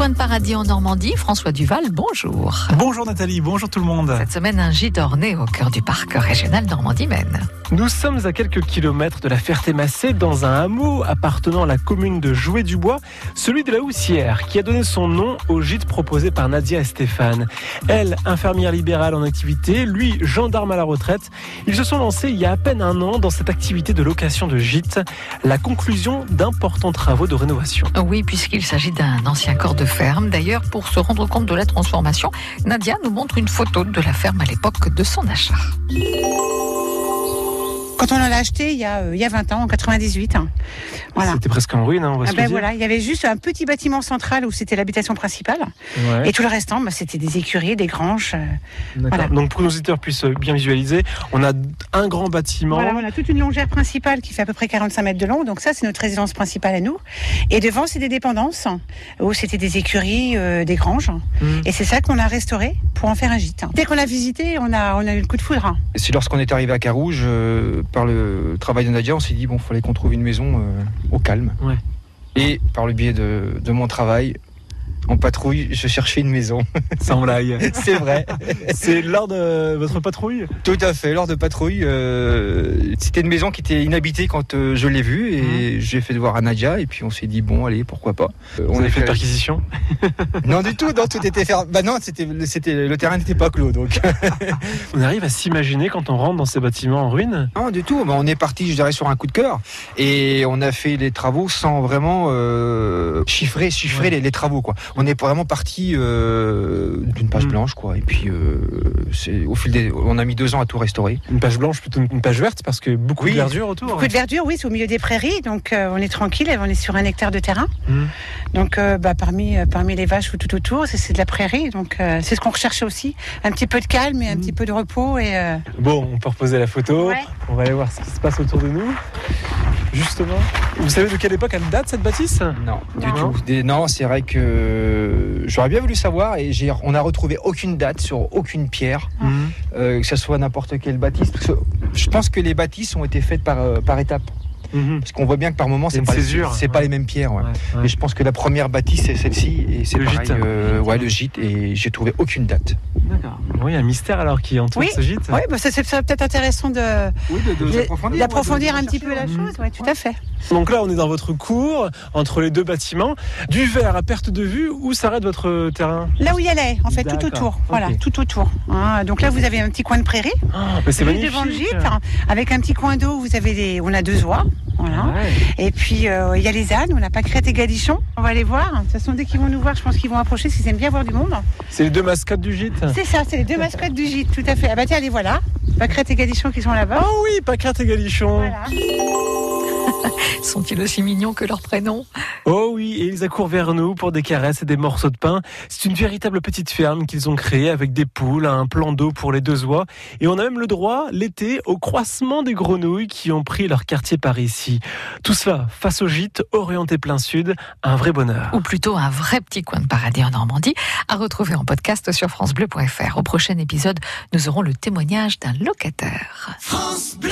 coin de paradis en Normandie. François Duval, bonjour. Bonjour Nathalie, bonjour tout le monde. Cette semaine, un gîte orné au cœur du parc régional Normandie-Maine. Nous sommes à quelques kilomètres de la Ferté-Massé, dans un hameau appartenant à la commune de Jouet-du-Bois, celui de la Houssière, qui a donné son nom au gîte proposé par Nadia et Stéphane. Elle, infirmière libérale en activité, lui, gendarme à la retraite. Ils se sont lancés il y a à peine un an dans cette activité de location de gîte, la conclusion d'importants travaux de rénovation. Oui, puisqu'il s'agit d'un ancien corps de ferme. D'ailleurs, pour se rendre compte de la transformation, Nadia nous montre une photo de la ferme à l'époque de son achat. Quand on l'a acheté il y, a, euh, il y a 20 ans, en 98. hein. Voilà. C'était presque en ruine, hein, on va Ah se ben le dire. voilà, il y avait juste un petit bâtiment central où c'était l'habitation principale. Ouais, Et tout le restant, bah, c'était des écuries, des granges. euh, voilà. Donc pour que nos auditeurs puissent bien visualiser, on a un grand bâtiment. Voilà, on a toute une longère principale qui fait à peu près 45 mètres de long. Donc ça, c'est notre résidence principale à nous. Et devant, c'est des dépendances où c'était des écuries, euh, des granges. Mhm. Et c'est ça qu'on a restauré pour en faire un gîte. Dès qu'on l'a visité, on a, on a eu le coup de foudre. C'est lorsqu'on est arrivé à Carouge, euh, par le travail de Nadia, on s'est dit bon, fallait qu'on trouve une maison euh, au calme. Ouais. Et par le biais de, de mon travail, en patrouille, je cherchais une maison. Sans blague. C'est vrai. C'est lors de votre patrouille? Tout à fait. Lors de patrouille, euh, c'était une maison qui était inhabitée quand euh, je l'ai vue et j'ai fait voir à Nadia et puis on s'est dit bon, allez, pourquoi pas. Euh, On a fait fait une perquisition? Non du tout, non tout était fermé. Bah non, c'était, le terrain n'était pas clos donc. On arrive à s'imaginer quand on rentre dans ces bâtiments en ruine? Non, du tout. Bah, on est parti, je dirais, sur un coup de cœur. Et on a fait les travaux sans vraiment euh, chiffrer, chiffrer Ouais. les, les travaux. Quoi. On est vraiment parti euh, d'une page Mm. blanche. Quoi. Et puis, euh, c'est, au fil des, on a mis deux ans à tout restaurer. Une page blanche plutôt une page verte parce que beaucoup Oui. de verdure autour. Beaucoup de verdure, oui, c'est au milieu des prairies. Donc euh, on est tranquille, on est sur un hectare de terrain. Mhm. Donc euh, bah, parmi, euh, parmi les vaches ou tout autour, c'est, c'est de la prairie. Donc euh, c'est ce qu'on recherchait aussi. Un petit peu de calme et un Mhm. petit peu de repos. Et, euh, Bon, on peut reposer la photo. Ouais. On va aller voir ce qui se passe autour de nous. Justement. Vous savez de quelle époque elle date cette bâtisse? Non, du Non. tout. Des- non, c'est vrai que j'aurais bien voulu savoir. Et j'ai, on n'a retrouvé aucune date sur aucune pierre, Mhm. euh, que ce soit n'importe quelle bâtisse. Parce que je pense que les bâtisses ont été faites par, euh, par étapes. Mhm. Parce qu'on voit bien que par moment, c'est pas, les- pas Ouais. les mêmes pierres. ouais. Ouais, ouais. Mais je pense que la première bâtisse c'est celle-ci et c'est Le pareil. gîte. euh, ouais, le gîte et j'ai trouvé aucune date. D'accord. Oui, un mystère alors qui entoure Oui. ce gîte. oui, bah, ça, c'est, peut-être intéressant de, Oui, de- d'approfondir un petit peu la chose. Ouais, tout à fait. Donc là, on est dans votre cour, entre les deux bâtiments, du verre à perte de vue. Où s'arrête votre terrain? Là où il y allait, en fait, tout autour. Voilà, tout autour. Hein, donc là, vous avez un petit coin de prairie. Ah, c'est magnifique. devant le gîte, hein, avec un petit coin d'eau, vous avez des, on a deux oies. Voilà. Ouais. Et puis euh, il y a les ânes, on a pas crête et galichon. On va aller voir. De toute façon, dès qu'ils vont nous voir, je pense qu'ils vont approcher s'ils aiment bien voir du monde. C'est les deux mascottes du gîte. C'est ça, c'est les deux mascottes du gîte, tout à fait. Ah bah tiens, les voilà. Pâquerette et Galichon qui sont là-bas. Oh oui, Pâquerette et Galichon. Voilà. Sont-ils aussi mignons que leur prénom Oh oui, et ils accourent vers nous pour des caresses et des morceaux de pain. C'est une véritable petite ferme qu'ils ont créée avec des poules, un plan d'eau pour les deux oies. Et on a même le droit, l'été, au croissement des grenouilles qui ont pris leur quartier par ici. Tout cela face au gîte, orienté plein sud, un vrai bonheur. Ou plutôt un vrai petit coin de paradis en Normandie, à retrouver en podcast sur FranceBleu.fr. Au prochain épisode, nous aurons le témoignage d'un locataire. France Bleu